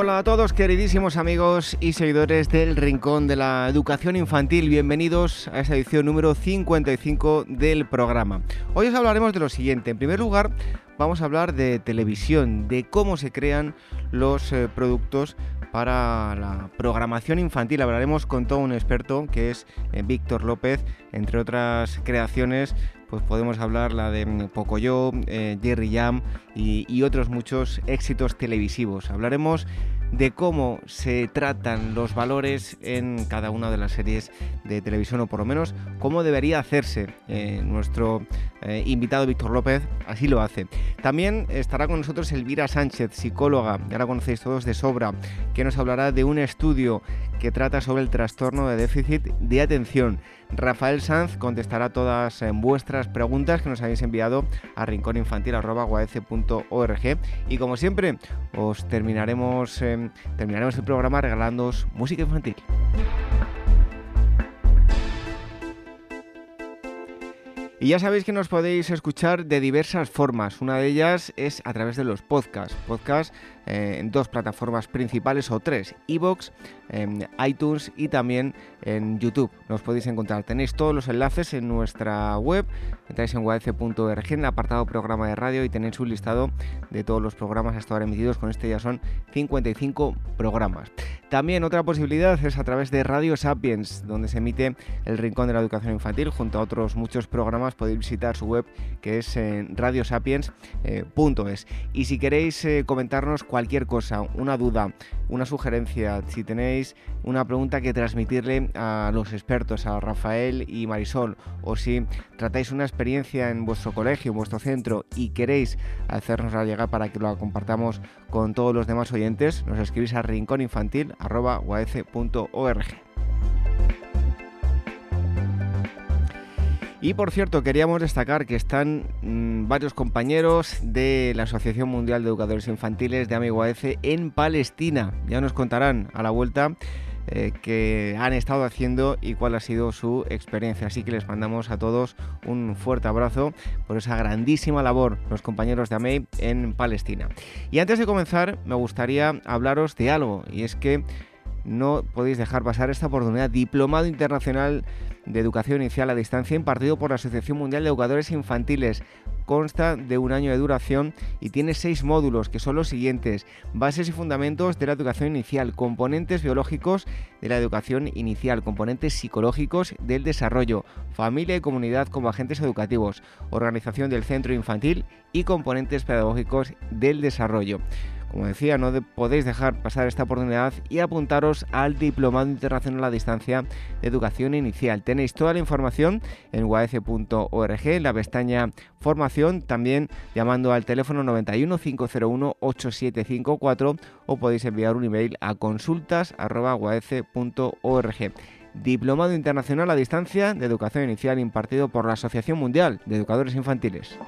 Hola a todos queridísimos amigos y seguidores del Rincón de la Educación Infantil, bienvenidos a esta edición número 55 del programa. Hoy os hablaremos de lo siguiente, en primer lugar vamos a hablar de televisión, de cómo se crean los eh, productos para la programación infantil. Hablaremos con todo un experto que es eh, Víctor López, entre otras creaciones pues podemos hablar la de mm, Pocoyo, eh, Jerry Jam y, otros muchos éxitos televisivos. Hablaremos de cómo se tratan los valores en cada una de las series de televisión o por lo menos cómo debería hacerse. Eh, nuestro eh, invitado Víctor López así lo hace. También estará con nosotros Elvira Sánchez, psicóloga, ya la conocéis todos de sobra, que nos hablará de un estudio que trata sobre el trastorno de déficit de atención. Rafael Sanz contestará todas eh, vuestras preguntas que nos habéis enviado a rincóninfantil.org y como siempre os terminaremos, eh, terminaremos el programa regalándoos música infantil. Y ya sabéis que nos podéis escuchar de diversas formas. Una de ellas es a través de los podcasts. Podcasts en dos plataformas principales o tres, iBox, en iTunes y también en YouTube. Nos podéis encontrar. Tenéis todos los enlaces en nuestra web. Entráis en guadc.org en el apartado programa de radio y tenéis un listado de todos los programas hasta ahora emitidos. Con este ya son 55 programas. También otra posibilidad es a través de Radio Sapiens, donde se emite el Rincón de la Educación Infantil junto a otros muchos programas. Podéis visitar su web que es en radiosapiens.es. Eh, y si queréis eh, comentarnos cualquier cosa, una duda, una sugerencia, si tenéis una pregunta que transmitirle a los expertos, a Rafael y Marisol, o si tratáis una experiencia en vuestro colegio, en vuestro centro y queréis hacernos llegar para que lo compartamos con todos los demás oyentes, nos escribís a rincóninfantil.org. Y por cierto, queríamos destacar que están mmm, varios compañeros de la Asociación Mundial de Educadores Infantiles de Amigo AEC en Palestina. Ya nos contarán a la vuelta eh, qué han estado haciendo y cuál ha sido su experiencia. Así que les mandamos a todos un fuerte abrazo por esa grandísima labor, los compañeros de AMEI en Palestina. Y antes de comenzar, me gustaría hablaros de algo, y es que no podéis dejar pasar esta oportunidad. Diplomado Internacional de Educación Inicial a Distancia impartido por la Asociación Mundial de Educadores Infantiles. Consta de un año de duración y tiene seis módulos que son los siguientes. Bases y fundamentos de la educación inicial, componentes biológicos de la educación inicial, componentes psicológicos del desarrollo, familia y comunidad como agentes educativos, organización del centro infantil y componentes pedagógicos del desarrollo. Como decía, no podéis dejar pasar esta oportunidad y apuntaros al Diplomado Internacional a Distancia de Educación Inicial. Tenéis toda la información en uaf.org, en la pestaña Formación, también llamando al teléfono 91 501 8754 o podéis enviar un email a consultas.uaf.org. Diplomado Internacional a Distancia de Educación Inicial impartido por la Asociación Mundial de Educadores Infantiles.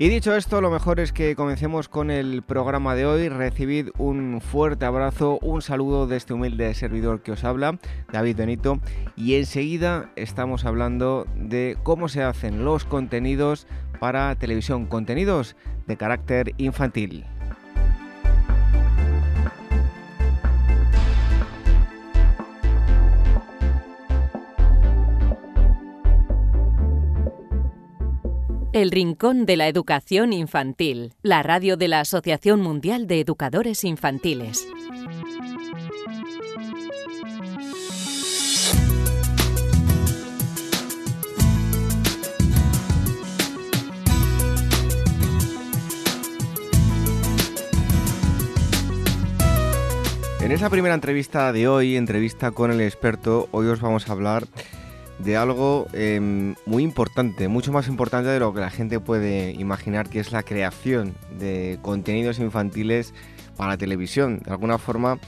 Y dicho esto, lo mejor es que comencemos con el programa de hoy. Recibid un fuerte abrazo, un saludo de este humilde servidor que os habla, David Benito. Y enseguida estamos hablando de cómo se hacen los contenidos para televisión, contenidos de carácter infantil. El Rincón de la Educación Infantil, la radio de la Asociación Mundial de Educadores Infantiles. En esa primera entrevista de hoy, entrevista con el experto, hoy os vamos a hablar de algo eh, muy importante, mucho más importante de lo que la gente puede imaginar, que es la creación de contenidos infantiles para televisión. De alguna forma,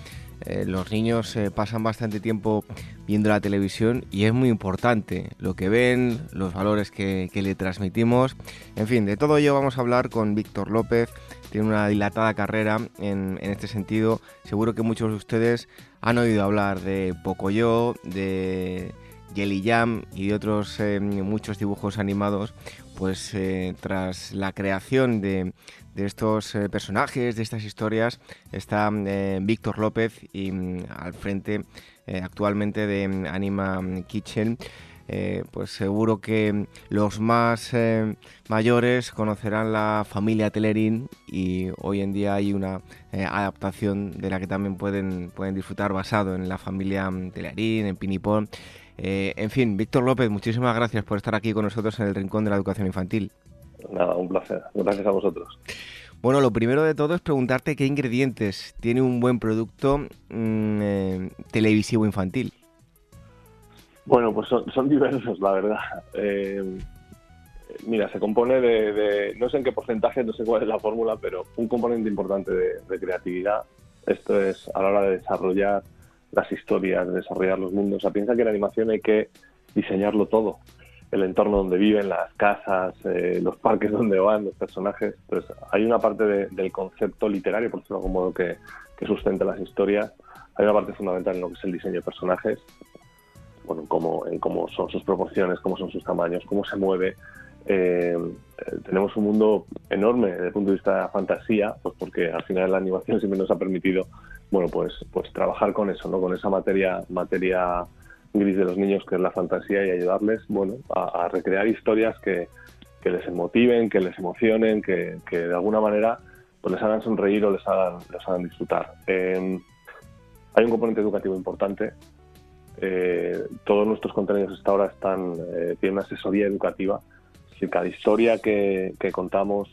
eh, los niños eh, pasan bastante tiempo viendo la televisión y es muy importante lo que ven, los valores que, le transmitimos. En fin, de todo ello vamos a hablar con Víctor López. Tiene una dilatada carrera en, este sentido. Seguro que muchos de ustedes han oído hablar de Pocoyo, de Jelly Jam y de otros eh, muchos dibujos animados. Pues tras la creación de, de estos eh, personajes, de estas historias, está eh, Víctor López y mm, al frente eh, actualmente de mm, Anima Kitchen. pues seguro que los más mayores conocerán la familia Telerín y hoy en día hay una adaptación de la que también pueden, pueden disfrutar basado en la familia mm, Telerín, en Pinipón. En fin, Víctor López, muchísimas gracias por estar aquí con nosotros en el Rincón de la Educación Infantil. Nada, un placer. Gracias a vosotros. Bueno, lo primero de todo es preguntarte qué ingredientes tiene un buen producto mm, eh, televisivo infantil. Bueno, pues son, diversos, la verdad. Eh, mira, se compone de, no sé en qué porcentaje, no sé cuál es la fórmula, pero un componente importante de, de, creatividad. Esto es a la hora de desarrollar las historias, de desarrollar los mundos. O sea, piensa que en animación hay que diseñarlo todo el entorno donde viven, las casas, eh, los parques donde van, los personajes. Hay una parte del concepto literario, por decirlo de algún modo, que, que, sustenta las historias. Hay una parte fundamental en lo que es el diseño de personajes, bueno, en cómo son sus proporciones, cómo son sus tamaños, cómo se mueve. Eh, tenemos un mundo enorme desde el punto de vista de la fantasía, pues porque al final la animación siempre nos ha permitido, bueno, pues, pues trabajar con eso, ¿no? Con esa materia, materia gris de los niños, que es la fantasía, y ayudarles bueno, a, recrear historias que, les motiven, que les emocionen, que, de alguna manera pues les hagan sonreír o les hagan, les hagan disfrutar. Em, hay un componente educativo importante. Eh, todos nuestros contenidos hasta ahora están, eh, tienen una asesoría educativa. Si cada historia que, contamos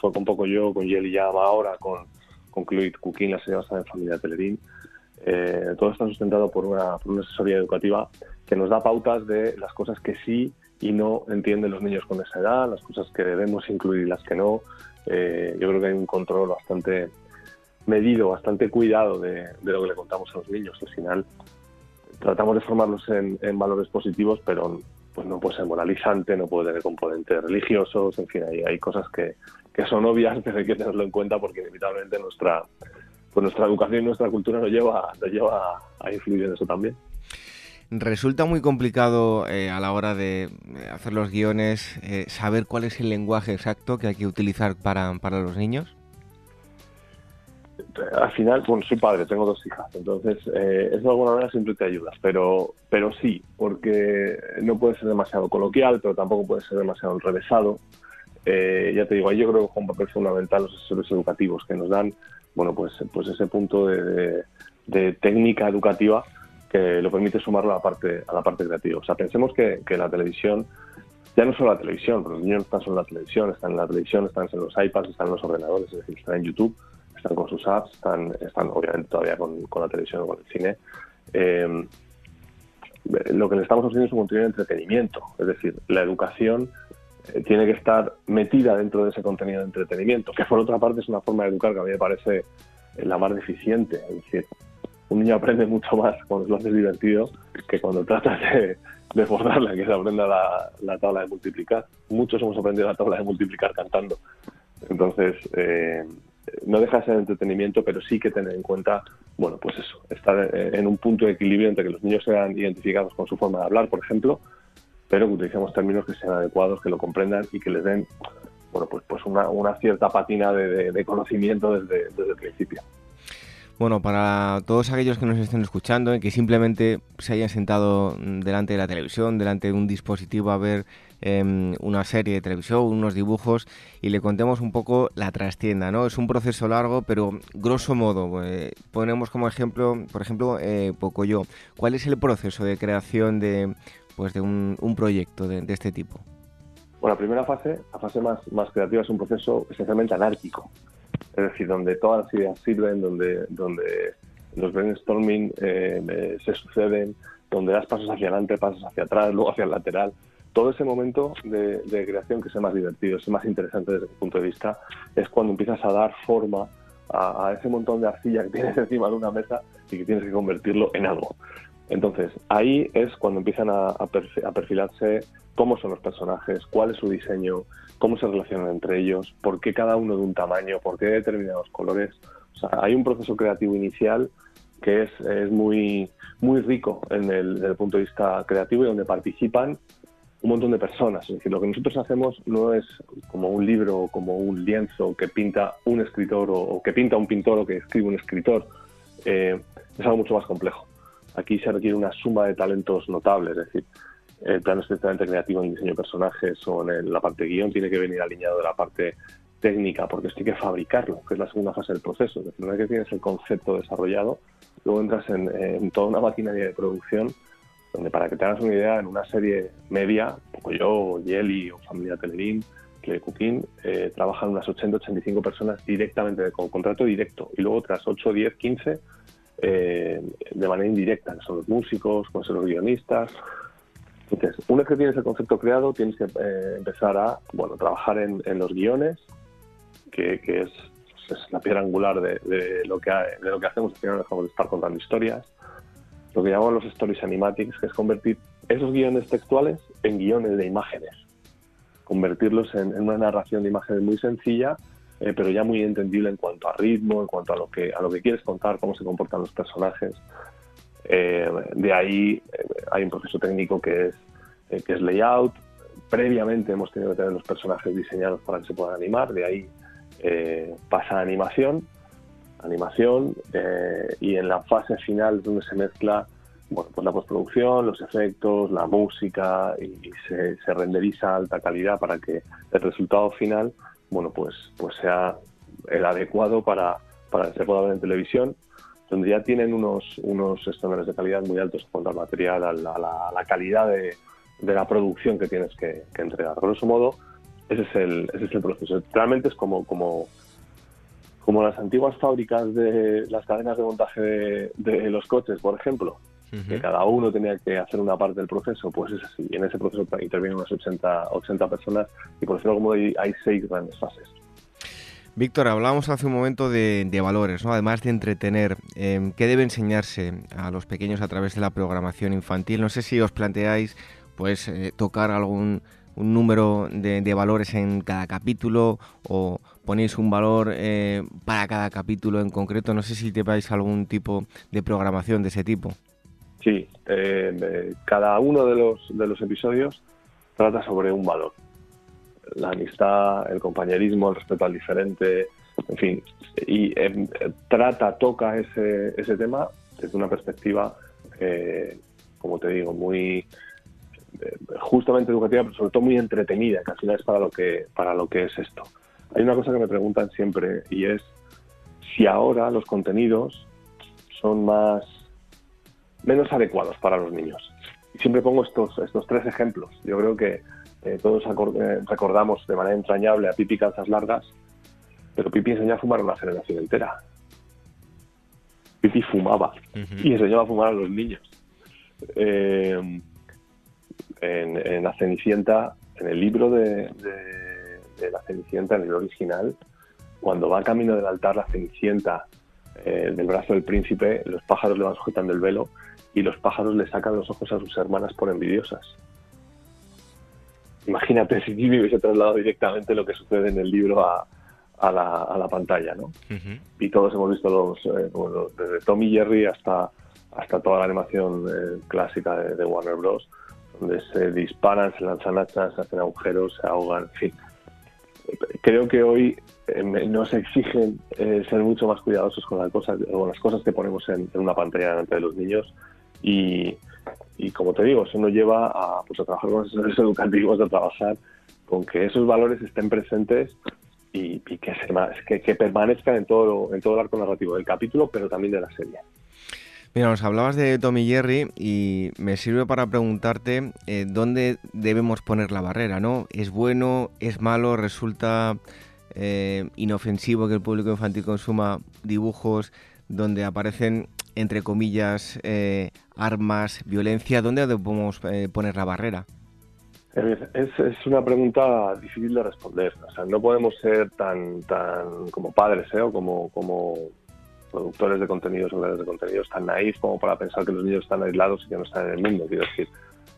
fue con poco yo, con Yeli Yama ahora, con, con Chloe Cooking, la señora de Familia Telerín, eh, todo está sustentado por una, asesoría educativa que nos da pautas de las cosas que sí y no entienden los niños con esa edad, las cosas que debemos incluir y las que no. Eh, yo creo que hay un control bastante medido, bastante cuidado de, lo que le contamos a los niños. Al final tratamos de formarlos en, valores positivos, pero pues no puede ser moralizante, no puede tener componentes religiosos, en fin, hay, hay cosas que, que son obvias, pero hay que tenerlo en cuenta porque inevitablemente nuestra, pues nuestra educación y nuestra cultura nos lleva, nos lleva a influir en eso también. Resulta muy complicado eh, a la hora de hacer los guiones eh, saber cuál es el lenguaje exacto que hay que utilizar para, para los niños. Al final, bueno, soy padre, tengo dos hijas, entonces eh, eso de alguna manera siempre te ayuda, pero, pero sí, porque no puede ser demasiado coloquial, pero tampoco puede ser demasiado enrevesado. Ya te digo, ahí yo creo que juega un papel fundamental los asesores educativos que nos dan bueno, pues, pues ese punto de, técnica educativa que lo permite sumarlo a la parte, a la parte creativa. O sea, pensemos que, la televisión, ya no solo la televisión, los niños no están solo en la televisión, están en la televisión, están en los iPads, están en los ordenadores, es decir, están en YouTube, están con sus apps, están, están obviamente todavía con, la televisión o con el cine. Eh, lo que le estamos ofreciendo es un contenido de entretenimiento, es decir, la educación eh, tiene que estar metida dentro de ese contenido de entretenimiento, que por otra parte es una forma de educar que a mí me parece eh, la más deficiente. Es decir, un niño aprende mucho más cuando lo haces divertido que cuando tratas de, de forzarle a que se aprenda la, tabla de multiplicar. Muchos hemos aprendido la tabla de multiplicar cantando. Entonces, eh, no deja de ser entretenimiento, pero sí que tener en cuenta, bueno, pues eso, estar en un punto de equilibrio entre que los niños sean identificados con su forma de hablar, por ejemplo, pero que utilicemos términos que sean adecuados, que lo comprendan y que les den bueno, pues, pues una, cierta patina de, conocimiento desde, el principio. Bueno, para todos aquellos que nos estén escuchando y que simplemente se hayan sentado delante de la televisión, delante de un dispositivo a ver em, una serie de televisión, unos dibujos y le contemos un poco la trastienda, ¿no? Es un proceso largo, pero grosso modo, eh, ponemos como ejemplo, por ejemplo, eh, Pocoyo. ¿Cuál es el proceso de creación de pues de un, proyecto de, este tipo? Bueno, la primera fase, la fase más, más creativa, es un proceso esencialmente anárquico. Es decir, donde todas las ideas sirven, donde, donde los brainstorming eh, se suceden, donde das pasos hacia adelante, pasos hacia atrás, luego hacia el lateral. Todo ese momento de, creación que es el más divertido, es el más interesante desde mi punto de vista, es cuando empiezas a dar forma a, ese montón de arcilla que tienes encima de una mesa y que tienes que convertirlo en algo. Entonces, ahí es cuando empiezan a, perfilarse cómo son los personajes, cuál es su diseño, cómo se relacionan entre ellos, por qué cada uno de un tamaño, por qué determinados colores. O sea, hay un proceso creativo inicial que es, es muy, muy rico en el, desde el punto de vista creativo y donde participan un montón de personas. Es decir, lo que nosotros hacemos no es como un libro o como un lienzo que pinta un escritor o, que pinta un pintor o que escribe un escritor. Eh, es algo mucho más complejo. Aquí se requiere una suma de talentos notables, es decir, el plano estrictamente creativo en diseño de personajes o en la parte guion tiene que venir alineado de la parte técnica, porque esto hay que fabricarlo, que es la segunda fase del proceso. Es decir, una vez que tienes el concepto desarrollado, luego entras en, en toda una maquinaria de producción donde para que te hagas una idea, en una serie media, como yo, Yeli o Familia Telerín, que Cooking, eh, trabajan unas 80-85 personas directamente, con contrato directo, y luego otras 8, 10, 15 de manera indirecta, que son los músicos, con son los guionistas. Entonces, una vez que tienes el concepto creado, tienes que eh, empezar a bueno, trabajar en, los guiones, que, es, la piedra angular de, lo que, de lo que hacemos, al final dejamos de estar contando historias. Lo que llamamos los stories animatics, que es convertir esos guiones textuales en guiones de imágenes, convertirlos en, una narración de imágenes muy sencilla, eh, pero ya muy entendible en cuanto a ritmo, en cuanto a lo que a lo que quieres contar, cómo se comportan los personajes. Eh, de ahí eh, hay un proceso técnico que es que es layout. Previamente hemos tenido que tener los personajes diseñados para que se puedan animar. De ahí pasa a animación animación eh, y en la fase final donde se mezcla bueno, pues la postproducción, los efectos, la música y, se, renderiza a alta calidad para que el resultado final bueno, pues, pues sea el adecuado para, para que se pueda ver en televisión, donde ya tienen unos, unos estándares de calidad muy altos en cuanto al material, a la, calidad de, de, la producción que tienes que, que entregar. Grosso modo, ese es el, ese es el proceso. Realmente es como, como como las antiguas fábricas de las cadenas de montaje de, los coches, por ejemplo, que cada uno tenía que hacer una parte del proceso, pues es así. En ese proceso intervienen unas 80, 80 personas y por decirlo como hay, hay seis grandes fases. Víctor, hablábamos hace un momento de, valores, ¿no? además de entretener. Em, ¿Qué debe enseñarse a los pequeños a través de la programación infantil? No sé si os planteáis pues eh, tocar algún un número de, valores en cada capítulo o ponéis un valor eh, para cada capítulo en concreto. No sé si te vais algún tipo de programación de ese tipo. Sí, eh, cada uno de los, de los episodios trata sobre un valor. La amistad, el compañerismo, el respeto al diferente, en fin. Y em, trata, toca ese, ese tema desde una perspectiva, eh, como te digo, muy justamente educativa, pero sobre todo muy entretenida, que al final es para lo que, para lo que es esto. Hay una cosa que me preguntan siempre y es si ahora los contenidos son más menos adecuados para los niños. Y siempre pongo estos, estos tres ejemplos. Yo creo que eh, todos eh, recordamos de manera entrañable a Pipi Calzas Largas, pero Pipi enseñó a fumar a una generación entera. Pipi fumaba y enseñaba a fumar a los niños. Eh, en, La Cenicienta, en el libro de, La Cenicienta, en el original, cuando va camino del altar la Cenicienta eh, del brazo del príncipe, los pájaros le van sujetando el velo y los pájaros le sacan los ojos a sus hermanas por envidiosas. Imagínate si Jimmy hubiese trasladado directamente lo que sucede en el libro a, la, pantalla, ¿no? Y todos hemos visto los, eh, desde Tom y Jerry hasta, hasta toda la animación eh, clásica de, Warner Bros donde se disparan, se lanzan hachas, se hacen agujeros, se ahogan, en fin. Creo que hoy eh, nos exigen eh, ser mucho más cuidadosos con las cosas, con las cosas que ponemos en, una pantalla delante de los niños y, como te digo, eso nos lleva a, pues, a trabajar con asesores educativos, a trabajar con que esos valores estén presentes y, que, permanezcan en todo, en todo el arco narrativo del capítulo, pero también de la serie. Mira, nos hablabas de Tommy Jerry y me sirve para preguntarte eh, dónde debemos poner la barrera, ¿no? ¿Es bueno, es malo, resulta eh, inofensivo que el público infantil consuma dibujos donde aparecen, entre comillas, eh, armas, violencia? ¿Dónde debemos poner la barrera? Es, es, una pregunta difícil de responder. O sea, no podemos ser tan, tan como padres ¿eh? o como, productores de contenidos o creadores de contenidos tan naif como para pensar que los niños están aislados y que no están en el mundo. Quiero decir,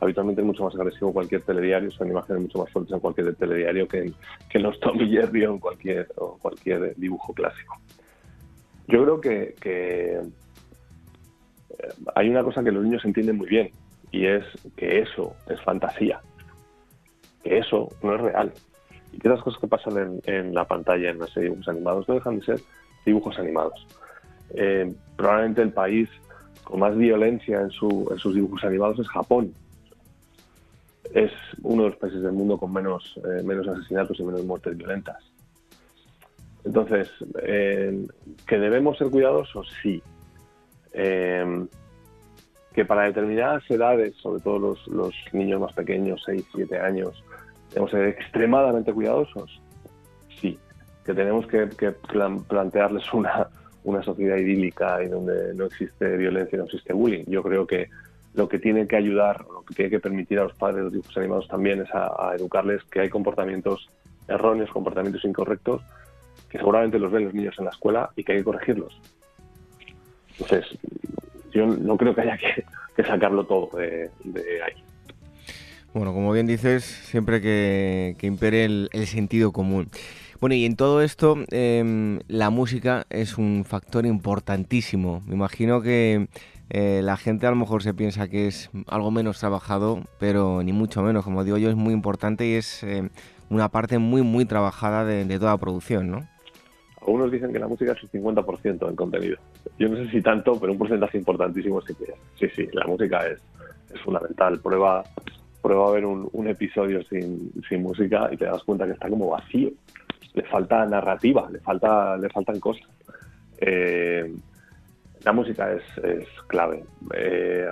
habitualmente es mucho más agresivo cualquier telediario, son imágenes mucho más fuertes en cualquier telediario que en, que los Tom y Jerry o en cualquier, o cualquier dibujo clásico. Yo creo que, eh, hay una cosa que los niños entienden muy bien y es que eso es fantasía que eso no es real. Y que las cosas que pasan en, la pantalla en los dibujos animados no dejan de ser dibujos animados. Eh, probablemente el país con más violencia en, sus dibujos animados es Japón. Es uno de los países del mundo con menos, eh, menos asesinatos y menos muertes violentas. Entonces, eh, ¿que debemos ser cuidadosos? Sí. que para determinadas edades, sobre todo los, niños más pequeños, 6, 7 años, ¿Debemos ser extremadamente cuidadosos? Sí. ¿Que tenemos que, plantearles una, sociedad idílica y donde no existe violencia no existe bullying? Yo creo que lo que tiene que ayudar, lo que tiene que permitir a los padres de los dibujos animados también es a, educarles que hay comportamientos erróneos, comportamientos incorrectos, que seguramente los ven los niños en la escuela y que hay que corregirlos. Entonces, yo no creo que haya que, sacarlo todo de ahí. Bueno, como bien dices, siempre que, impere el, sentido común. Bueno, y en todo esto, em, la música es un factor importantísimo. Me imagino que eh, la gente a lo mejor se piensa que es algo menos trabajado, pero ni mucho menos. Como digo yo, es muy importante y es em, una parte muy, muy trabajada de, toda producción, ¿no? Algunos dicen que la música es un 50% del contenido. Yo no sé si tanto, pero un porcentaje importantísimo sí que es. Sí, sí, la música es, es fundamental. Prueba prueba a ver un, episodio sin, música y te das cuenta que está como vacío. Le falta narrativa, le falta le faltan cosas. Eh, la música es, clave. Eh,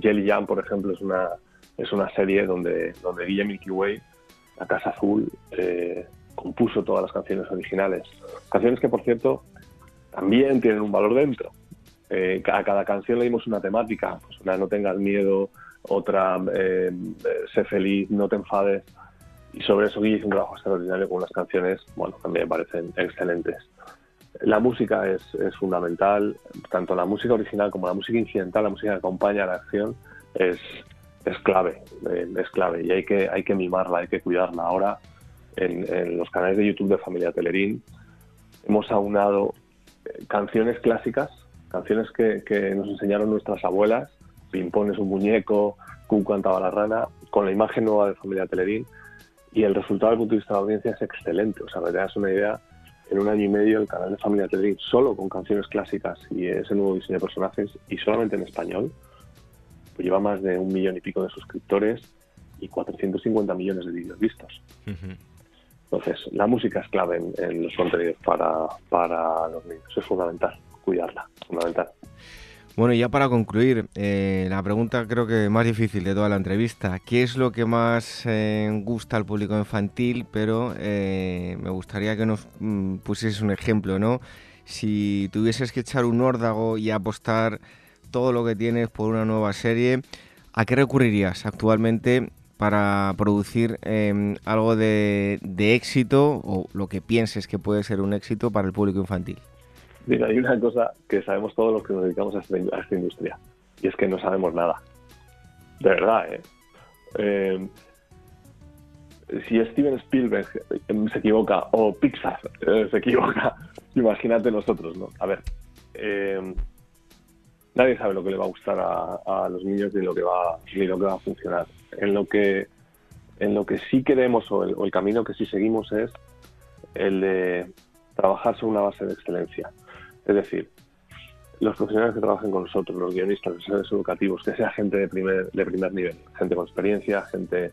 Jelly Jam, por ejemplo, es una, es una serie donde, donde Guilla Milky Way, la Casa Azul, eh, compuso todas las canciones originales. Canciones que, por cierto, también tienen un valor dentro. a cada canción le dimos una temática, pues una no tengas miedo, otra eh, Sé feliz, no te enfades. Y sobre eso Guille hizo un trabajo extraordinario con unas canciones, bueno, también me parecen excelentes. La música es, fundamental, tanto la música original como la música incidental, la música que acompaña a la acción, es, es clave, eh, es clave y hay que, hay que mimarla, hay que cuidarla. Ahora, en, los canales de YouTube de Familia Telerín, hemos aunado eh, canciones clásicas, canciones que, que nos enseñaron nuestras abuelas Pimpón es un muñeco, Kun cantaba la rana, con la imagen nueva de Familia Telerín y el resultado desde el punto de vista de la audiencia es excelente. O sea, me das una idea, en un año y medio el canal de Familia Telerín, solo con canciones clásicas y ese nuevo diseño de personajes y solamente en español, pues lleva más de un millón y pico de suscriptores y 450 millones de vídeos vistos. Entonces, la música es clave en, en los contenidos para, para los niños, es fundamental, cuidarla, fundamental. Bueno, ya para concluir, eh, la pregunta creo que más difícil de toda la entrevista. ¿Qué es lo que más eh, gusta al público infantil? Pero eh, me gustaría que nos mm, pusieses un ejemplo, ¿no? Si tuvieses que echar un órdago y apostar todo lo que tienes por una nueva serie, ¿a qué recurrirías actualmente para producir em, algo de éxito o lo que pienses que puede ser un éxito para el público infantil? Mira, hay una cosa que sabemos todos los que nos dedicamos a esta, industria, y es que no sabemos nada. De verdad, ¿eh? eh si Steven Spielberg eh, se equivoca o Pixar eh, se equivoca, imagínate nosotros, ¿no? A ver, nadie sabe lo que le va a gustar a, los niños ni lo que va ni lo que va a funcionar. En lo que en lo que sí queremos o el camino que sí seguimos es el de trabajar sobre una base de excelencia. Es decir, los profesionales que trabajen con nosotros, los guionistas, los profesores educativos, que sea gente de primer, de primer nivel, gente con experiencia, gente,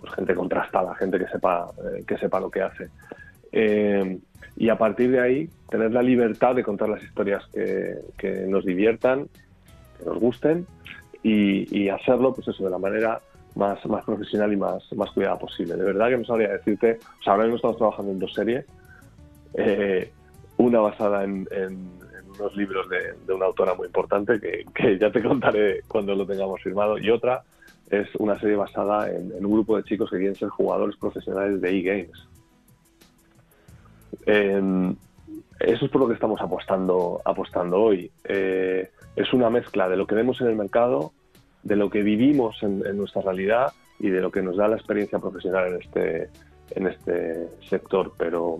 pues gente contrastada, gente que sepa, eh, que sepa lo que hace. Eh, y a partir de ahí, tener la libertad de contar las historias que, nos diviertan, que nos gusten, y, hacerlo, pues eso, de la manera más, más profesional y más, más cuidada posible. De verdad que no sabría decirte, o sea, ahora mismo estamos trabajando en dos series. Eh, una basada en, unos libros de, una autora muy importante que, ya te contaré cuando lo tengamos firmado, y otra es una serie basada en, un grupo de chicos que quieren ser jugadores profesionales de e-games. Em, eso es por lo que estamos apostando, apostando hoy. Eh, es una mezcla de lo que vemos en el mercado, de lo que vivimos en, nuestra realidad y de lo que nos da la experiencia profesional en este, en este sector. Pero,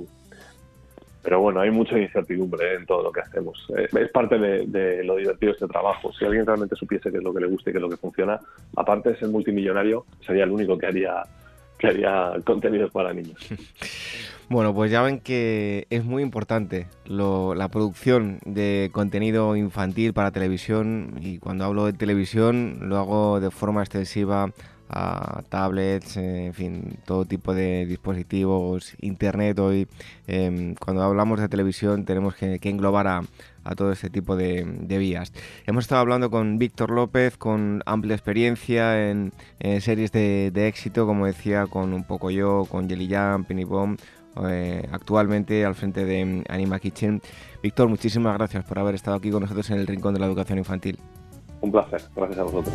pero bueno, hay mucha incertidumbre en todo lo que hacemos. Eh, es parte de, lo divertido de este trabajo. Si alguien realmente supiese qué es lo que le gusta y qué es lo que funciona, aparte de ser multimillonario, sería el único que haría, que haría contenidos para niños. Bueno, pues ya ven que es muy importante la producción de contenido infantil para televisión y cuando hablo de televisión lo hago de forma extensiva a tablets, en fin, todo tipo de dispositivos, internet. Hoy, em, cuando hablamos de televisión, tenemos que, englobar a, todo este tipo de, vías. Hemos estado hablando con Víctor López, con amplia experiencia en, series de, éxito, como decía, con Un poco yo, con Jelly Jam, Penny Bomb. Eh, actualmente al frente de Anima Kitchen. Víctor, muchísimas gracias por haber estado aquí con nosotros en el Rincón de la Educación Infantil. Un placer, gracias a vosotros.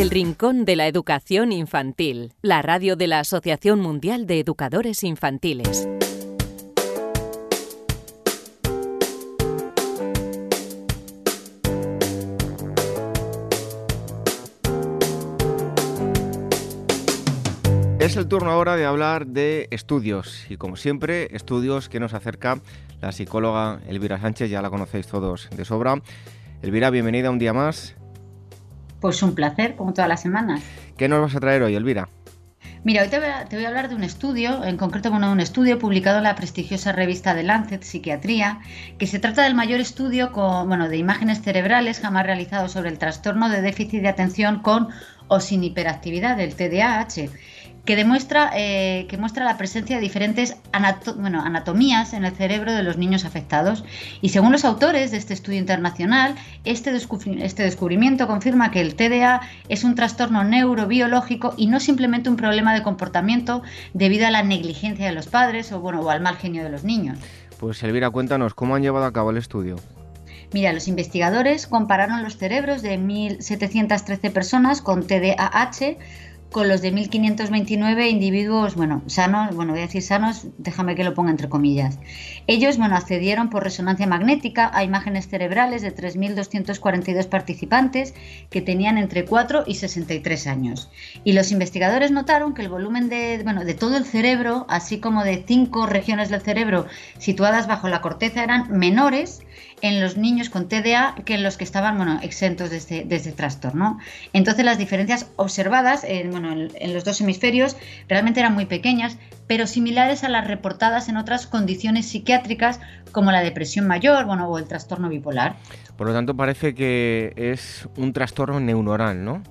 El Rincón de la Educación Infantil, la radio de la Asociación Mundial de Educadores Infantiles. Es el turno ahora de hablar de estudios y como siempre, estudios que nos acerca la psicóloga Elvira Sánchez, ya la conocéis todos de sobra. Elvira, bienvenida un día más. Pues un placer, como todas las semanas. ¿Qué nos vas a traer hoy, Elvira? Mira, hoy te voy, a, hablar de un estudio, en concreto bueno, un estudio publicado en la prestigiosa revista The Lancet Psiquiatría, que se trata del mayor estudio con, bueno, de imágenes cerebrales jamás realizado sobre el trastorno de déficit de atención con o sin hiperactividad del TDAH que demuestra eh, que muestra la presencia de diferentes bueno, anatomías en el cerebro de los niños afectados. Y según los autores de este estudio internacional, este, este descubrimiento confirma que el TDA es un trastorno neurobiológico y no simplemente un problema de comportamiento debido a la negligencia de los padres o, bueno, o al mal genio de los niños. Pues Elvira, cuéntanos, ¿cómo han llevado a cabo el estudio? Mira, los investigadores compararon los cerebros de 1.713 personas con TDAH con los de 1529 individuos, bueno, sanos, bueno, voy a decir sanos, déjame que lo ponga entre comillas. Ellos, bueno, accedieron por resonancia magnética a imágenes cerebrales de 3.242 participantes que tenían entre 4 y 63 años. Y los investigadores notaron que el volumen de, bueno, de todo el cerebro, así como de cinco regiones del cerebro situadas bajo la corteza, eran menores en los niños con TDA que en los que estaban bueno, exentos de este, este trastorno. Entonces las diferencias observadas en, bueno, en, los dos hemisferios realmente eran muy pequeñas, pero similares a las reportadas en otras condiciones psiquiátricas como la depresión mayor bueno, o el trastorno bipolar. Por lo tanto, parece que es un trastorno neuronal, ¿no?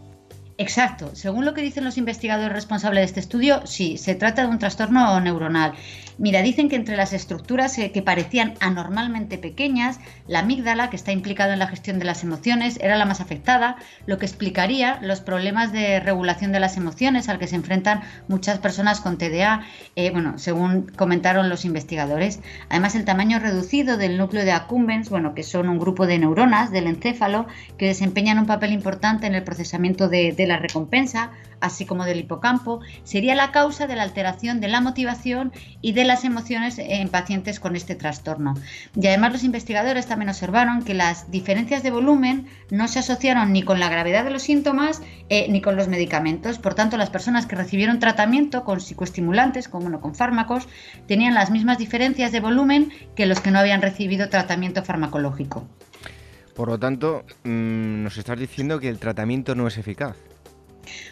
Exacto. Según lo que dicen los investigadores responsables de este estudio, sí, se trata de un trastorno neuronal. Mira, dicen que entre las estructuras eh, que parecían anormalmente pequeñas, la amígdala, que está implicada en la gestión de las emociones, era la más afectada, lo que explicaría los problemas de regulación de las emociones al que se enfrentan muchas personas con TDA, eh, bueno, según comentaron los investigadores. Además, el tamaño reducido del núcleo de accumbens, bueno, que son un grupo de neuronas del encéfalo que desempeñan un papel importante en el procesamiento de, de la recompensa, así como del hipocampo, sería la causa de la alteración de la motivación y de las emociones en pacientes con este trastorno. Y además los investigadores también observaron que las diferencias de volumen no se asociaron ni con la gravedad de los síntomas eh, ni con los medicamentos. Por tanto, las personas que recibieron tratamiento con psicoestimulantes, como con fármacos, tenían las mismas diferencias de volumen que los que no habían recibido tratamiento farmacológico. Por lo tanto, mm, nos estás diciendo que el tratamiento no es eficaz.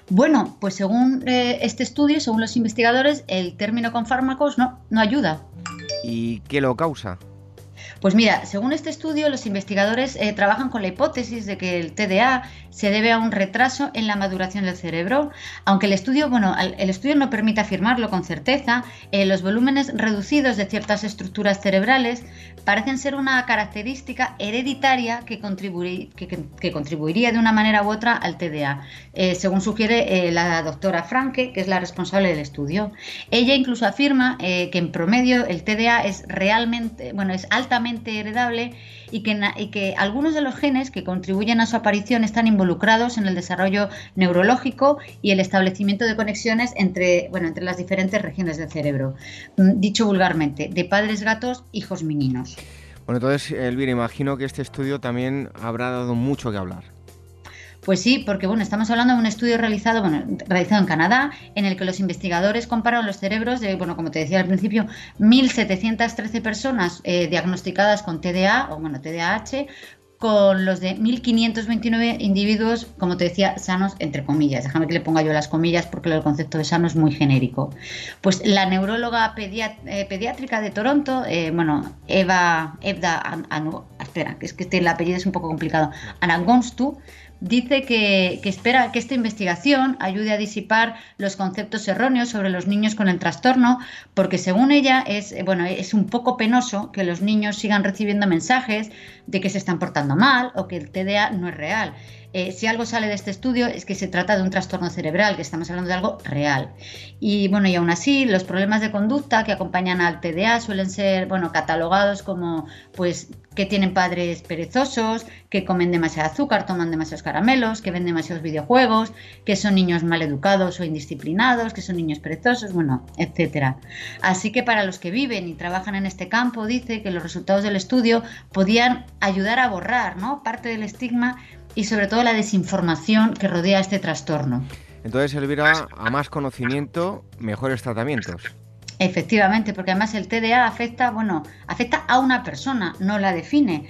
Bueno, pues según eh, este estudio, según los investigadores, el término con fármacos no, no ayuda. ¿Y qué lo causa? Pues mira, según este estudio, los investigadores eh, trabajan con la hipótesis de que el TDA se debe a un retraso en la maduración del cerebro. Aunque el estudio, bueno, el estudio no permite afirmarlo con certeza, eh, los volúmenes reducidos de ciertas estructuras cerebrales parecen ser una característica hereditaria que, contribuiría de una manera u otra al TDA, eh, según sugiere la doctora Franke, que es la responsable del estudio. Ella incluso afirma que en promedio el TDA es realmente, bueno, es altamente heredable y que algunos de los genes que contribuyen a su aparición están involucrados en el desarrollo neurológico y el establecimiento de conexiones entre, bueno, entre las diferentes regiones del cerebro. Mm, dicho vulgarmente, de padres gatos, hijos meninos. Bueno, entonces, Elvira, imagino que este estudio también habrá dado mucho que hablar. Pues sí, porque bueno, estamos hablando de un estudio realizado, bueno, realizado en Canadá, en el que los investigadores compararon los cerebros de, bueno, como te decía al principio, 1.713 personas eh, diagnosticadas con TDA o bueno, TDAH con los de 1.529 individuos, como te decía, sanos, entre comillas. Déjame que le ponga yo las comillas porque el concepto de sano es muy genérico. Pues la neuróloga eh, pediátrica de Toronto, eh, bueno, Eva, Evda, espera, que es que este, el apellido es un poco complicado, Anagonstu, dice que, espera que esta investigación ayude a disipar los conceptos erróneos sobre los niños con el trastorno, porque según ella es, bueno, es un poco penoso que los niños sigan recibiendo mensajes de que se están portando mal o que el TDA no es real. Eh, si algo sale de este estudio es que se trata de un trastorno cerebral, que estamos hablando de algo real. Y bueno, y aún así, los problemas de conducta que acompañan al TDA suelen ser, bueno, catalogados como, pues, que tienen padres perezosos, que comen demasiado azúcar, toman demasiados caramelos, que ven demasiados videojuegos, que son niños mal educados o indisciplinados, que son niños perezosos, bueno, etcétera. Así que para los que viven y trabajan en este campo, dice que los resultados del estudio podían ayudar a borrar, ¿no? Parte del estigma y sobre todo la desinformación que rodea este trastorno. Entonces, Elvira, a más conocimiento, mejores tratamientos. Efectivamente, porque además el TDA afecta, bueno, afecta a una persona, no la define.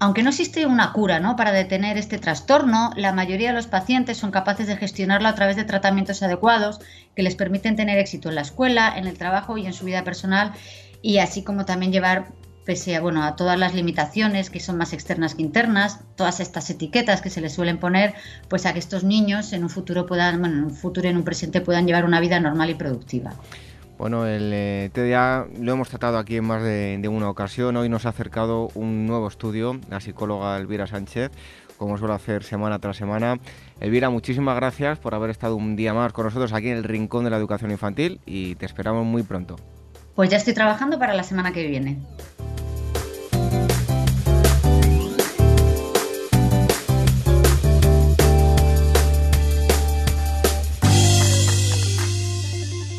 Aunque no existe una cura ¿no? para detener este trastorno, la mayoría de los pacientes son capaces de gestionarlo a través de tratamientos adecuados que les permiten tener éxito en la escuela, en el trabajo y en su vida personal y así como también llevar pese a, bueno, a todas las limitaciones que son más externas que internas, todas estas etiquetas que se les suelen poner, pues a que estos niños en un futuro puedan, bueno, en un futuro y en un presente puedan llevar una vida normal y productiva. Bueno, el eh, TDA lo hemos tratado aquí en más de, una ocasión. Hoy nos ha acercado un nuevo estudio, la psicóloga Elvira Sánchez, como suelo hacer semana tras semana. Elvira, muchísimas gracias por haber estado un día más con nosotros aquí en el Rincón de la Educación Infantil y te esperamos muy pronto. Pues ya estoy trabajando para la semana que viene.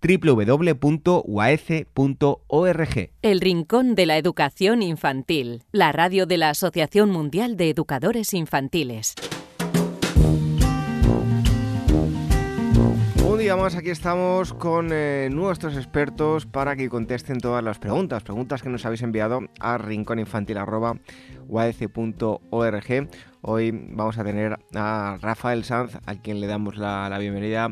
www.uaece.org. El Rincón de la Educación Infantil, la radio de la Asociación Mundial de Educadores Infantiles. Un día más aquí estamos con eh, nuestros expertos para que contesten todas las preguntas, preguntas que nos habéis enviado a rincóninfantil.org. Hoy vamos a tener a Rafael Sanz, a quien le damos la, la bienvenida.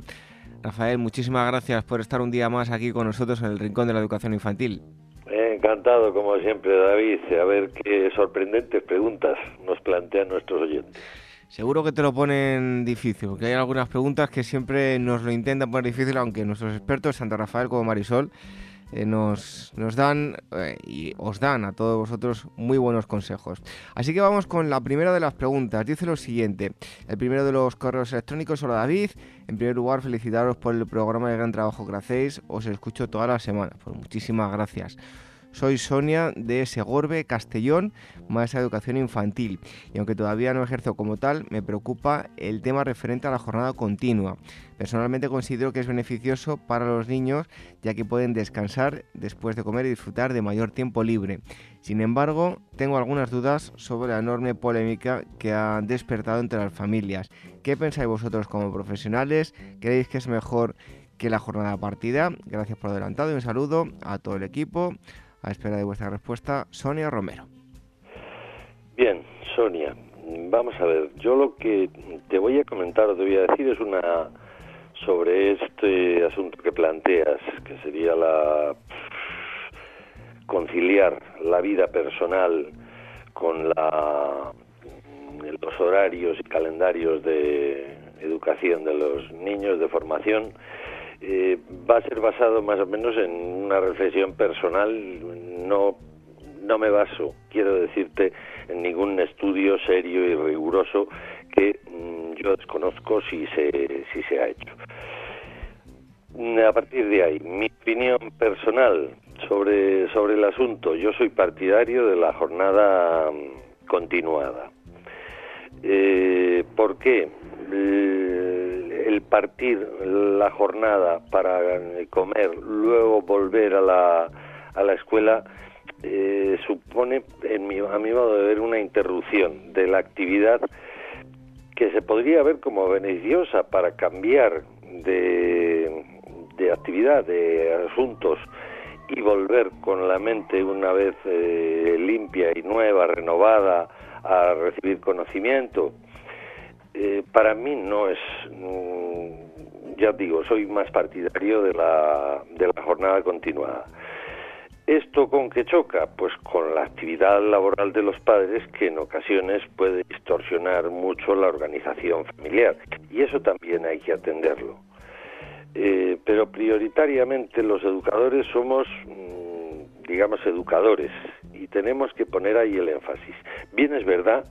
Rafael, muchísimas gracias por estar un día más aquí con nosotros en el Rincón de la Educación Infantil. Encantado, como siempre, David. A ver qué sorprendentes preguntas nos plantean nuestros oyentes. Seguro que te lo ponen difícil, porque hay algunas preguntas que siempre nos lo intentan poner difícil, aunque nuestros expertos, tanto Rafael como Marisol, eh, nos, nos dan eh, y os dan a todos vosotros muy buenos consejos. Así que vamos con la primera de las preguntas. Dice lo siguiente, el primero de los correos electrónicos, hola David, en primer lugar felicitaros por el programa de gran trabajo que hacéis, os escucho toda la semana, pues muchísimas gracias. Soy Sonia de Segorbe, Castellón, maestra de educación infantil. Y aunque todavía no ejerzo como tal, me preocupa el tema referente a la jornada continua. Personalmente considero que es beneficioso para los niños ya que pueden descansar después de comer y disfrutar de mayor tiempo libre. Sin embargo, tengo algunas dudas sobre la enorme polémica que ha despertado entre las familias. ¿Qué pensáis vosotros como profesionales? ¿Creéis que es mejor que la jornada partida? Gracias por adelantado y un saludo a todo el equipo a espera de vuestra respuesta, Sonia Romero. Bien, Sonia, vamos a ver, yo lo que te voy a comentar o te voy a decir es una sobre este asunto que planteas, que sería la conciliar la vida personal con la los horarios y calendarios de educación de los niños de formación eh, va a ser basado más o menos en una reflexión personal. No, no me baso, quiero decirte, en ningún estudio serio y riguroso que mm, yo desconozco si se, si se ha hecho. A partir de ahí, mi opinión personal sobre, sobre el asunto, yo soy partidario de la jornada mm, continuada. Eh, ¿Por qué? El partir la jornada para comer, luego volver a la, a la escuela, eh, supone, en mi, a mi modo de ver, una interrupción de la actividad que se podría ver como beneficiosa para cambiar de, de actividad, de asuntos y volver con la mente una vez eh, limpia y nueva, renovada, a recibir conocimiento eh, para mí no es, mm, ya digo, soy más partidario de la, de la jornada continuada. ¿Esto con qué choca? Pues con la actividad laboral de los padres que en ocasiones puede distorsionar mucho la organización familiar y eso también hay que atenderlo. Eh, pero prioritariamente los educadores somos, mm, digamos, educadores y tenemos que poner ahí el énfasis. Bien es verdad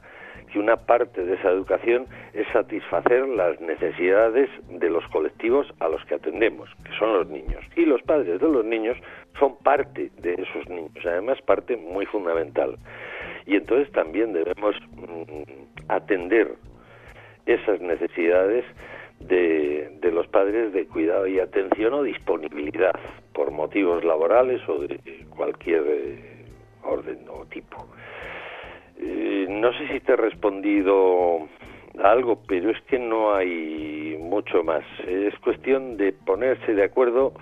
que una parte de esa educación es satisfacer las necesidades de los colectivos a los que atendemos, que son los niños. Y los padres de los niños son parte de esos niños, además parte muy fundamental. Y entonces también debemos mm, atender esas necesidades de, de, los padres de cuidado y atención o disponibilidad por motivos laborales o de cualquier eh, orden o tipo. Eh, no sé si te he respondido algo, pero es que no hay mucho más. Es cuestión de ponerse de acuerdo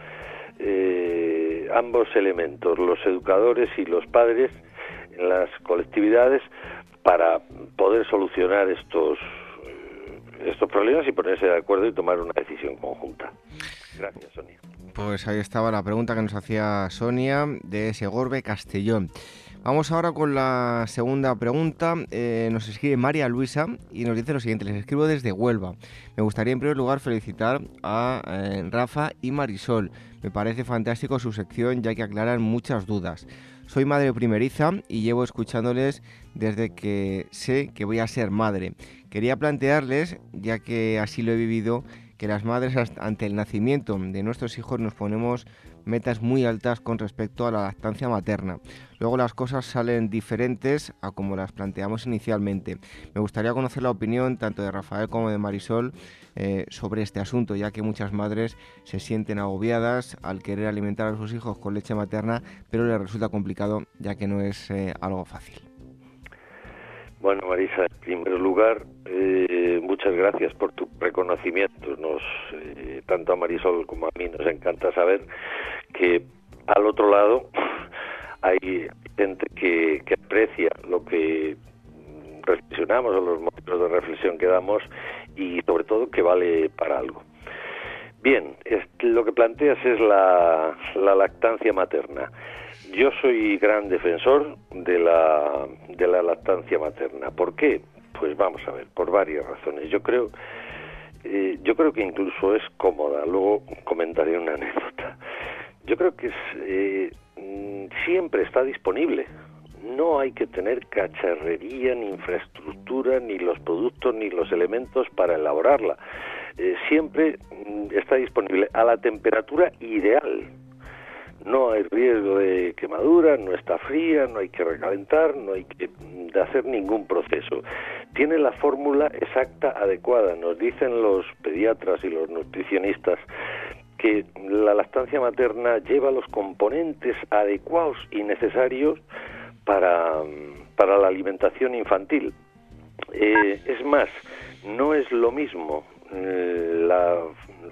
eh, ambos elementos, los educadores y los padres en las colectividades para poder solucionar estos eh, estos problemas y ponerse de acuerdo y tomar una decisión conjunta. Gracias, Sonia. Pues ahí estaba la pregunta que nos hacía Sonia de Segorbe Castellón. Vamos ahora con la segunda pregunta. Eh, nos escribe María Luisa y nos dice lo siguiente. Les escribo desde Huelva. Me gustaría en primer lugar felicitar a eh, Rafa y Marisol. Me parece fantástico su sección ya que aclaran muchas dudas. Soy madre primeriza y llevo escuchándoles desde que sé que voy a ser madre. Quería plantearles, ya que así lo he vivido, que las madres ante el nacimiento de nuestros hijos nos ponemos metas muy altas con respecto a la lactancia materna. Luego las cosas salen diferentes a como las planteamos inicialmente. Me gustaría conocer la opinión tanto de Rafael como de Marisol eh, sobre este asunto, ya que muchas madres se sienten agobiadas al querer alimentar a sus hijos con leche materna, pero les resulta complicado ya que no es eh, algo fácil. Bueno, Marisa, en primer lugar, eh, muchas gracias por tu reconocimiento. Nos, eh, tanto a Marisol como a mí nos encanta saber que al otro lado hay gente que, aprecia lo que reflexionamos o los motivos de reflexión que damos y sobre todo que vale para algo. Bien, lo que planteas es la lactancia materna. Yo soy gran defensor de la, de la lactancia materna. ¿Por qué? Pues vamos a ver, por varias razones. Yo creo, eh, yo creo que incluso es cómoda. Luego comentaré una anécdota. yo creo que eh, mm, siempre está disponible. No hay que tener cacharrería, ni infraestructura, ni los productos, ni los elementos para elaborarla. Eh, siempre mm, está disponible a la temperatura ideal. No hay riesgo de quemadura, no está fría, no hay que recalentar, no hay que mm, hacer ningún proceso. Tiene la fórmula exacta, adecuada. Nos dicen los pediatras y los nutricionistas que la lactancia materna lleva los componentes adecuados y necesarios para, para la alimentación infantil. Eh, es más, no es lo mismo eh, la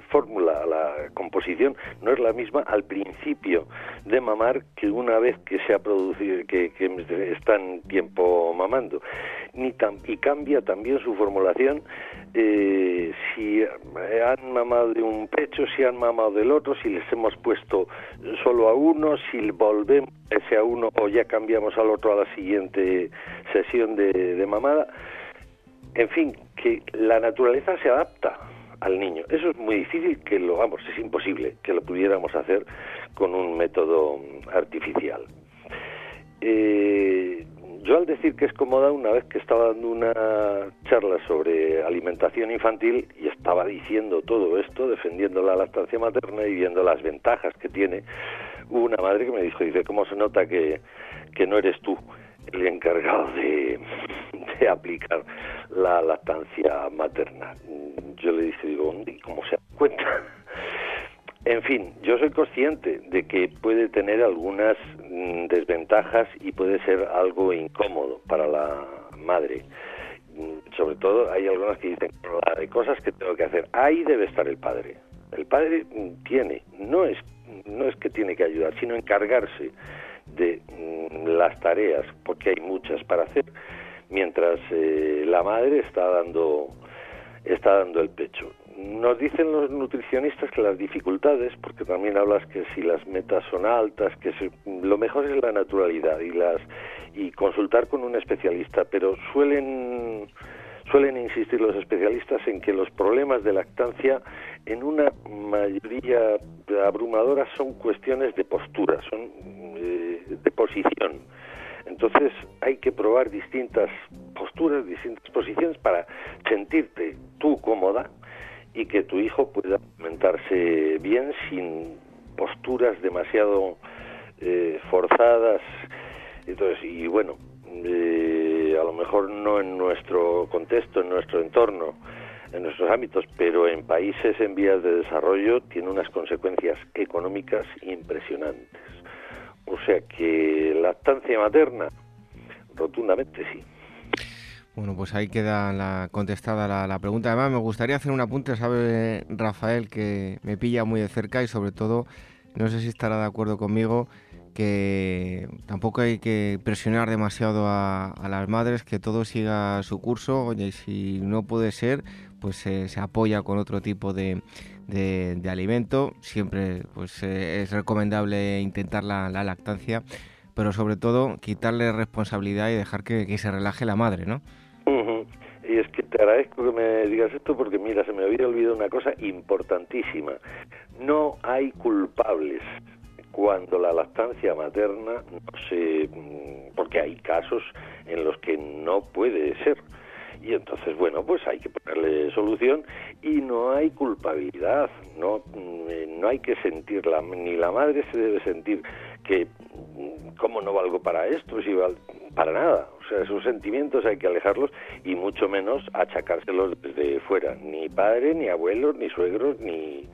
fórmula, la composición no es la misma al principio de mamar que una vez que se ha producido, que, están tiempo mamando. Ni y cambia también su formulación eh, si han mamado de un pecho, si han mamado del otro, si les hemos puesto solo a uno, si volvemos ese a uno o ya cambiamos al otro a la siguiente sesión de mamada. En fin, que la naturaleza se adapta al niño. Eso es muy difícil que lo, vamos, es imposible que lo pudiéramos hacer con un método artificial. Eh, yo al decir que es cómoda, una vez que estaba dando una charla sobre alimentación infantil y estaba diciendo todo esto, defendiendo la lactancia materna y viendo las ventajas que tiene, hubo una madre que me dijo, dice, ¿cómo se nota que, que no eres tú? El encargado de, de, aplicar la lactancia materna. Yo le dije, digo, ¿cómo se da cuenta? En fin, yo soy consciente de que puede tener algunas mm, desventajas y puede ser algo incómodo para la madre. Mm, sobre todo hay algunas que dicen, hay cosas que tengo que hacer. Ahí debe estar el padre. El padre mm, tiene, no es, no es que tiene que ayudar, sino encargarse de mm, las tareas, porque hay muchas para hacer, mientras eh, la madre está dando está dando el pecho. Nos dicen los nutricionistas que las dificultades, porque también hablas que si las metas son altas, que lo mejor es la naturalidad y las y consultar con un especialista, pero suelen suelen insistir los especialistas en que los problemas de lactancia en una mayoría abrumadora son cuestiones de postura, son eh, de posición. Entonces hay que probar distintas posturas, distintas posiciones para sentirte tú cómoda y que tu hijo pueda alimentarse bien sin posturas demasiado eh, forzadas. Entonces, y bueno, eh, a lo mejor no en nuestro contexto, en nuestro entorno, en nuestros ámbitos, pero en países en vías de desarrollo tiene unas consecuencias económicas impresionantes. O sea que lactancia materna, rotundamente sí. Bueno, pues ahí queda la, contestada la, pregunta. Además, me gustaría hacer un apunte, sabe Rafael, que me pilla muy de cerca y sobre todo, no sé si estará de acuerdo conmigo, que tampoco hay que presionar demasiado a, las madres, que todo siga su curso. Oye, si no puede ser, pues se apoya con otro tipo de, de, alimento. Siempre pues eh, es recomendable intentar la, lactancia, pero sobre todo quitarle responsabilidad y dejar que, se relaje la madre, ¿no? Y es que te agradezco que me digas esto porque mira, se me había olvidado una cosa importantísima. No hay culpables cuando la lactancia materna no se mm, porque hay casos en los que no puede ser y entonces bueno pues hay que ponerle solución y no hay culpabilidad no mm, no hay que sentirla ni la madre se debe sentir que mm, cómo no valgo para esto si val para nada. O sea esos sentimientos hay que alejarlos y mucho menos achacárselos desde fuera. Ni padre ni abuelos ni suegros ni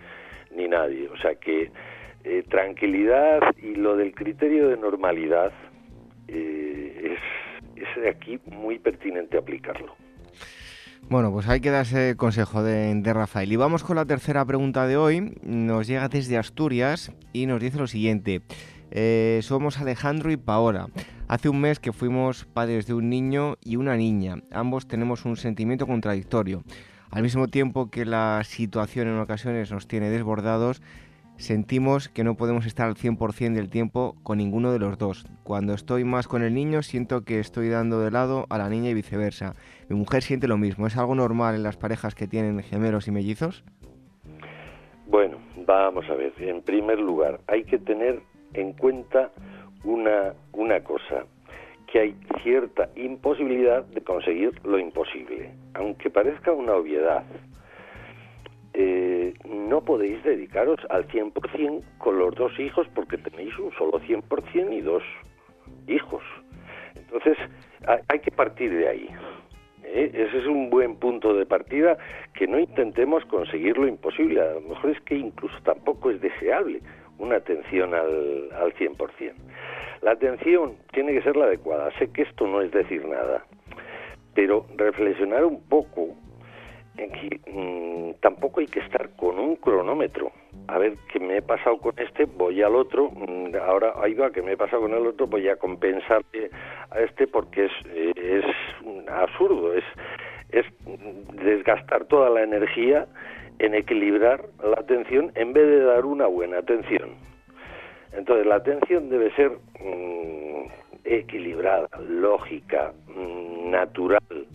ni nadie. O sea que eh, tranquilidad y lo del criterio de normalidad eh, es, es aquí muy pertinente aplicarlo. Bueno, pues hay que dar ese consejo de, de, Rafael. Y vamos con la tercera pregunta de hoy. Nos llega desde Asturias y nos dice lo siguiente. Eh, somos Alejandro y Paola. Hace un mes que fuimos padres de un niño y una niña. Ambos tenemos un sentimiento contradictorio. Al mismo tiempo que la situación en ocasiones nos tiene desbordados, sentimos que no podemos estar al 100% del tiempo con ninguno de los dos. Cuando estoy más con el niño siento que estoy dando de lado a la niña y viceversa. Mi mujer siente lo mismo. ¿Es algo normal en las parejas que tienen gemelos y mellizos? Bueno, vamos a ver. En primer lugar, hay que tener en cuenta una, una cosa, que hay cierta imposibilidad de conseguir lo imposible. Aunque parezca una obviedad, eh, no podéis dedicaros al 100% con los dos hijos porque tenéis un solo 100% y dos hijos. Entonces, hay que partir de ahí. ¿eh? Ese es un buen punto de partida, que no intentemos conseguir lo imposible. A lo mejor es que incluso tampoco es deseable una atención al, al 100%. La atención tiene que ser la adecuada. Sé que esto no es decir nada, pero reflexionar un poco en que mm, tampoco hay que estar con un cronómetro. A ver qué me he pasado con este, voy al otro, mm, ahora ahí va, que me he pasado con el otro, voy a compensarle a este porque es, es absurdo, es, es desgastar toda la energía en equilibrar la atención en vez de dar una buena atención. Entonces la atención debe ser mm, equilibrada, lógica, natural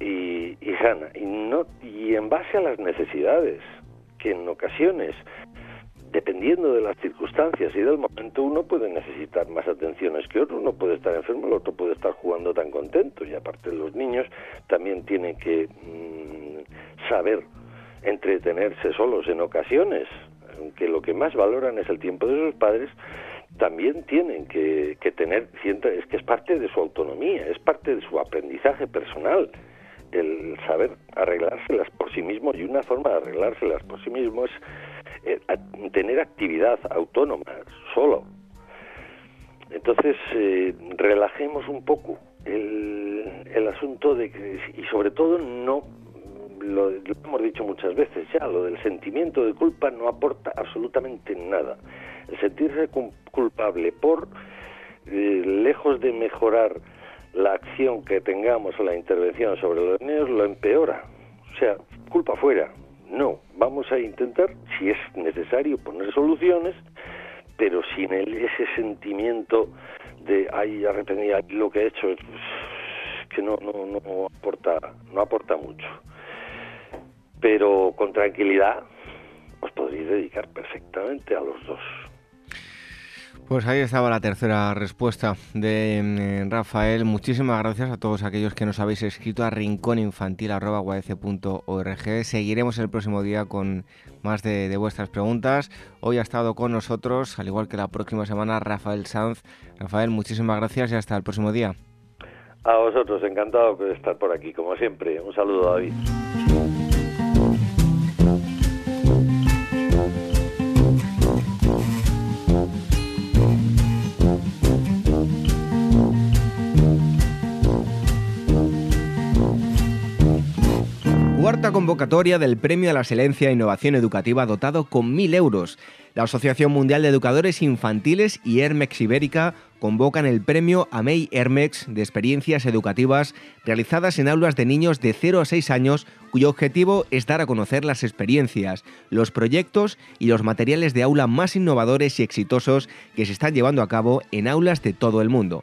y, y sana y no y en base a las necesidades que en ocasiones dependiendo de las circunstancias y del momento uno puede necesitar más atenciones que otro. Uno puede estar enfermo el otro puede estar jugando tan contento. Y aparte los niños también tienen que mm, saber entretenerse solos en ocasiones aunque lo que más valoran es el tiempo de sus padres. También tienen que, que tener es que es parte de su autonomía es parte de su aprendizaje personal el saber arreglárselas por sí mismo y una forma de arreglárselas por sí mismo es eh, tener actividad autónoma, solo. Entonces, eh, relajemos un poco el, el asunto de que, y sobre todo no, lo, hemos dicho muchas veces ya, lo del sentimiento de culpa no aporta absolutamente nada. El sentirse culpable por, eh, lejos de mejorar la acción que tengamos o la intervención sobre los niños lo empeora. O sea, culpa fuera. No, vamos a intentar, si es necesario, poner soluciones, pero sin el, ese sentimiento de, ay, arrepentida lo que he hecho, que no, no, no, aporta, no aporta mucho. Pero con tranquilidad os podréis dedicar perfectamente a los dos. Pues ahí estaba la tercera respuesta de mm, Rafael. Muchísimas gracias a todos aquellos que nos habéis escrito a rincóninfantil.org. Seguiremos el próximo día con más de, de, vuestras preguntas. Hoy ha estado con nosotros, al igual que la próxima semana, Rafael Sanz. Rafael, muchísimas gracias y hasta el próximo día. A vosotros, encantado de estar por aquí, como siempre. Un saludo, David. Cuarta convocatoria del Premio a la Excelencia e Innovación Educativa dotado con 1.000 euros. La Asociación Mundial de Educadores Infantiles y Hermex Ibérica convocan el premio AMEI Hermex de experiencias educativas realizadas en aulas de niños de 0 a 6 años cuyo objetivo es dar a conocer las experiencias, los proyectos y los materiales de aula más innovadores y exitosos que se están llevando a cabo en aulas de todo el mundo.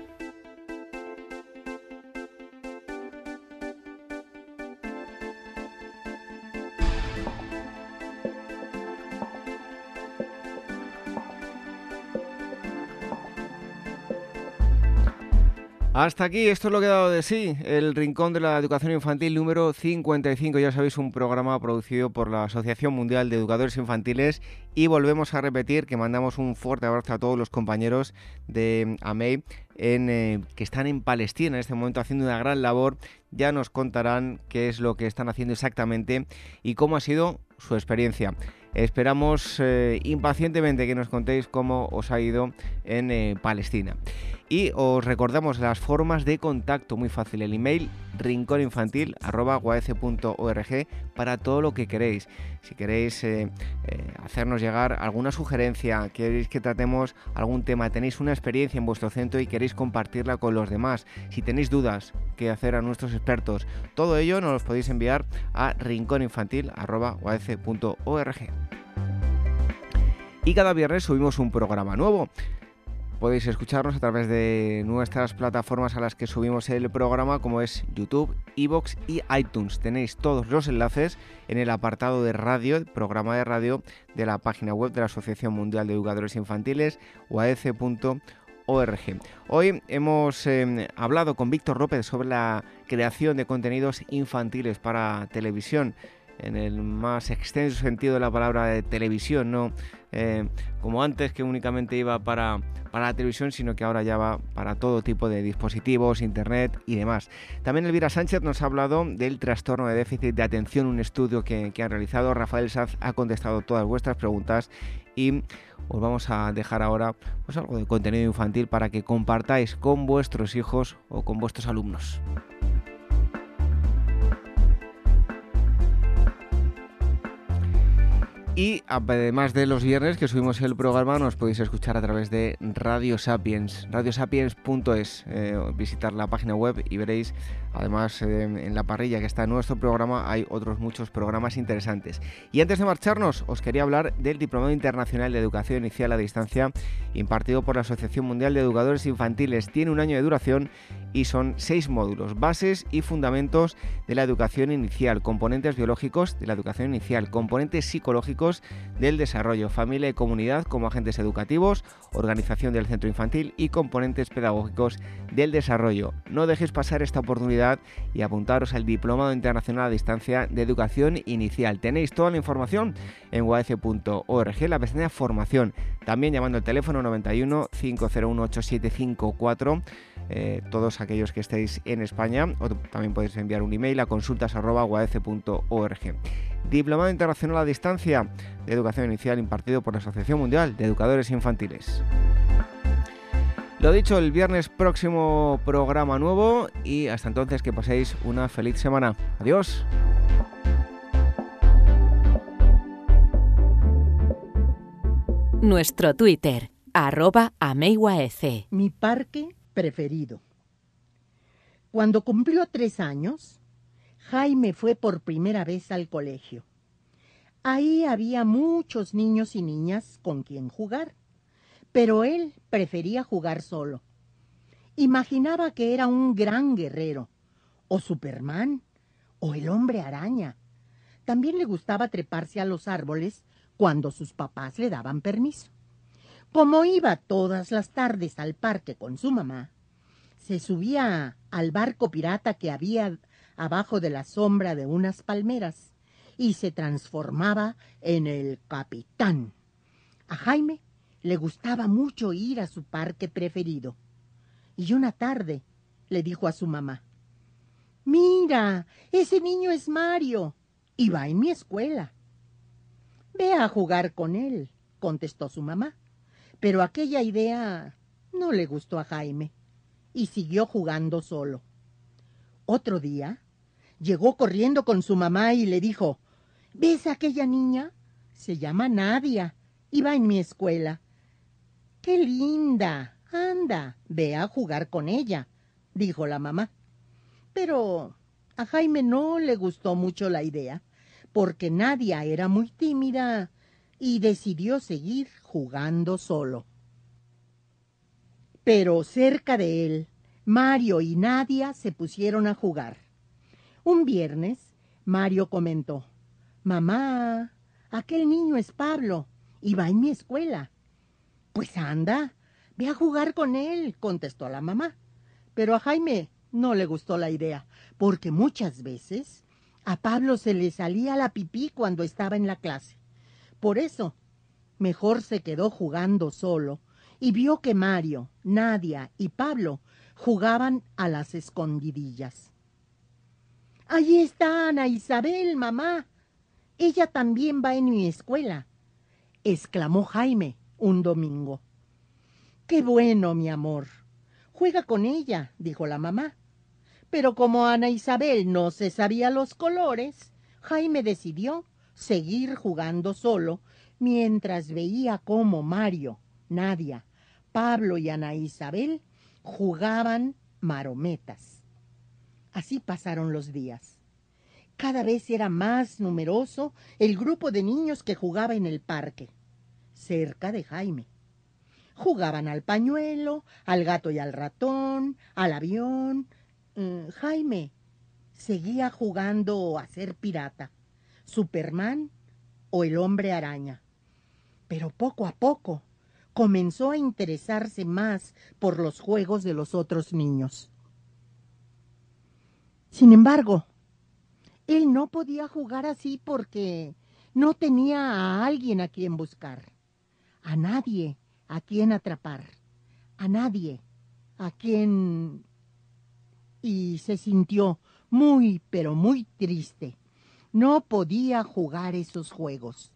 Hasta aquí, esto es lo que ha dado de sí, el Rincón de la Educación Infantil número 55, ya sabéis, un programa producido por la Asociación Mundial de Educadores Infantiles y volvemos a repetir que mandamos un fuerte abrazo a todos los compañeros de AMEI eh, que están en Palestina en este momento haciendo una gran labor, ya nos contarán qué es lo que están haciendo exactamente y cómo ha sido su experiencia. Esperamos eh, impacientemente que nos contéis cómo os ha ido en eh, Palestina. Y os recordamos las formas de contacto, muy fácil, el email rincóninfantil.org para todo lo que queréis. Si queréis eh, hacernos llegar alguna sugerencia, queréis que tratemos algún tema, tenéis una experiencia en vuestro centro y queréis compartirla con los demás, si tenéis dudas que hacer a nuestros expertos, todo ello nos lo podéis enviar a rincóninfantil.org. Y cada viernes subimos un programa nuevo. Podéis escucharnos a través de nuestras plataformas a las que subimos el programa, como es YouTube, Evox y iTunes. Tenéis todos los enlaces en el apartado de radio, el programa de radio de la página web de la Asociación Mundial de Educadores Infantiles, uac.org. Hoy hemos em, hablado con Víctor López sobre la creación de contenidos infantiles para televisión en el más extenso sentido de la palabra de televisión, no eh, como antes que únicamente iba para, para la televisión, sino que ahora ya va para todo tipo de dispositivos, internet y demás. También Elvira Sánchez nos ha hablado del trastorno de déficit de atención, un estudio que, han realizado. Rafael Sanz ha contestado todas vuestras preguntas y os vamos a dejar ahora pues algo de contenido infantil para que compartáis con vuestros hijos o con vuestros alumnos. Y además de los viernes que subimos el programa, nos podéis escuchar a través de Radio Sapiens, radiosapiens.es. Eh, visitar la página web y veréis, además eh, en la parrilla que está en nuestro programa, hay otros muchos programas interesantes. Y antes de marcharnos, os quería hablar del Diplomado Internacional de Educación Inicial a Distancia, impartido por la Asociación Mundial de Educadores Infantiles. Tiene un año de duración y son seis módulos, bases y fundamentos de la educación inicial, componentes biológicos de la educación inicial, componentes psicológicos del desarrollo, familia y comunidad como agentes educativos, organización del centro infantil y componentes pedagógicos del desarrollo. No dejéis pasar esta oportunidad y apuntaros al Diplomado Internacional a Distancia de Educación Inicial. Tenéis toda la información en uaf.org, la pestaña Formación, también llamando al teléfono 91 501 8754 eh, todos aquellos que estéis en España, o también podéis enviar un email a consultas.org. Diplomado Internacional a Distancia de Educación Inicial impartido por la Asociación Mundial de Educadores Infantiles. Lo dicho, el viernes próximo programa nuevo y hasta entonces que paséis una feliz semana. Adiós. Nuestro Twitter, arroba Mi parque preferido. Cuando cumplió tres años, Jaime fue por primera vez al colegio. Ahí había muchos niños y niñas con quien jugar, pero él prefería jugar solo. Imaginaba que era un gran guerrero, o Superman, o el hombre araña. También le gustaba treparse a los árboles cuando sus papás le daban permiso. Como iba todas las tardes al parque con su mamá, se subía al barco pirata que había abajo de la sombra de unas palmeras y se transformaba en el capitán. A Jaime le gustaba mucho ir a su parque preferido. Y una tarde le dijo a su mamá, Mira, ese niño es Mario y va en mi escuela. Ve a jugar con él, contestó su mamá. Pero aquella idea no le gustó a Jaime y siguió jugando solo. Otro día llegó corriendo con su mamá y le dijo ¿Ves a aquella niña? Se llama Nadia y va en mi escuela. ¡Qué linda! Anda, ve a jugar con ella, dijo la mamá. Pero a Jaime no le gustó mucho la idea, porque Nadia era muy tímida y decidió seguir jugando solo. Pero cerca de él, Mario y Nadia se pusieron a jugar. Un viernes, Mario comentó, Mamá, aquel niño es Pablo y va en mi escuela. Pues anda, ve a jugar con él, contestó la mamá. Pero a Jaime no le gustó la idea, porque muchas veces a Pablo se le salía la pipí cuando estaba en la clase. Por eso, mejor se quedó jugando solo y vio que Mario, Nadia y Pablo jugaban a las escondidillas. Allí está Ana Isabel, mamá. Ella también va en mi escuela, exclamó Jaime un domingo. Qué bueno, mi amor. Juega con ella, dijo la mamá. Pero como Ana Isabel no se sabía los colores, Jaime decidió seguir jugando solo mientras veía cómo Mario, Nadia, Pablo y Ana Isabel jugaban marometas. Así pasaron los días. Cada vez era más numeroso el grupo de niños que jugaba en el parque, cerca de Jaime. Jugaban al pañuelo, al gato y al ratón, al avión. Mm, Jaime seguía jugando a ser pirata, Superman o el hombre araña. Pero poco a poco comenzó a interesarse más por los juegos de los otros niños. Sin embargo, él no podía jugar así porque no tenía a alguien a quien buscar, a nadie a quien atrapar, a nadie a quien... y se sintió muy, pero muy triste. No podía jugar esos juegos.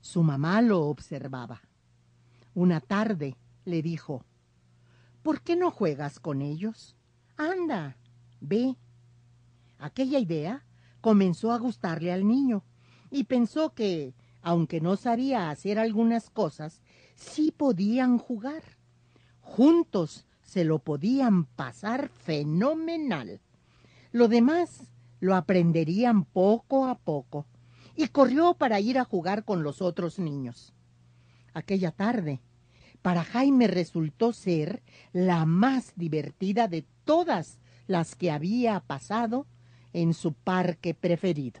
Su mamá lo observaba. Una tarde le dijo, ¿Por qué no juegas con ellos? Anda, ve. Aquella idea comenzó a gustarle al niño y pensó que, aunque no sabía hacer algunas cosas, sí podían jugar. Juntos se lo podían pasar fenomenal. Lo demás lo aprenderían poco a poco y corrió para ir a jugar con los otros niños. Aquella tarde, para Jaime resultó ser la más divertida de todas las que había pasado en su parque preferido.